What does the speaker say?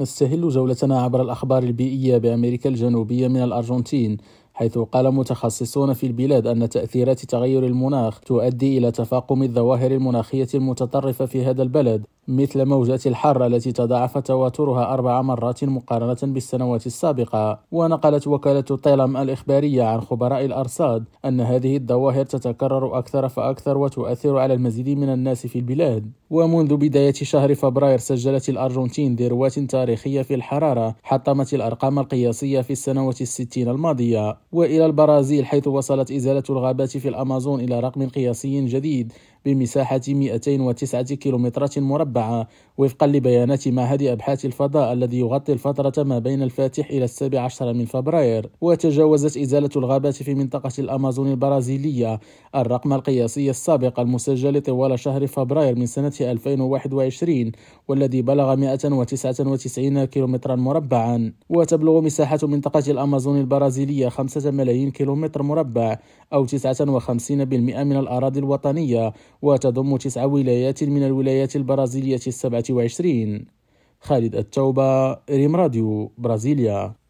نستهل جولتنا عبر الأخبار البيئية بأمريكا الجنوبية من الأرجنتين حيث قال متخصصون في البلاد أن تأثيرات تغير المناخ تؤدي إلى تفاقم الظواهر المناخية المتطرفة في هذا البلد. مثل موجات الحر التي تضاعف تواترها أربع مرات مقارنة بالسنوات السابقة. ونقلت وكالة طيلم الإخبارية عن خبراء الأرصاد أن هذه الظواهر تتكرر أكثر فأكثر وتؤثر على المزيد من الناس في البلاد. ومنذ بداية شهر فبراير سجلت الأرجنتين ذروات تاريخية في الحرارة حطمت الأرقام القياسية في السنوات الستين الماضية. وإلى البرازيل حيث وصلت إزالة الغابات في الأمازون إلى رقم قياسي جديد بمساحة 209 كيلومترات مربعة وفقا لبيانات معهد أبحاث الفضاء الذي يغطي الفترة ما بين الفاتح إلى السابع عشر من فبراير. وتجاوزت إزالة الغابات في منطقة الأمازون البرازيلية الرقم القياسي السابق المسجل طوال شهر فبراير من سنة 2021 والذي بلغ 199 كيلومترا مربعا. وتبلغ مساحة منطقة الأمازون البرازيلية 5 ملايين كيلومتر مربع أو 59% من الأراضي الوطنية وتضم تسع ولايات من الولايات البرازيلية السبعة وعشرين. خالد التوبة ريم راديو برازيليا.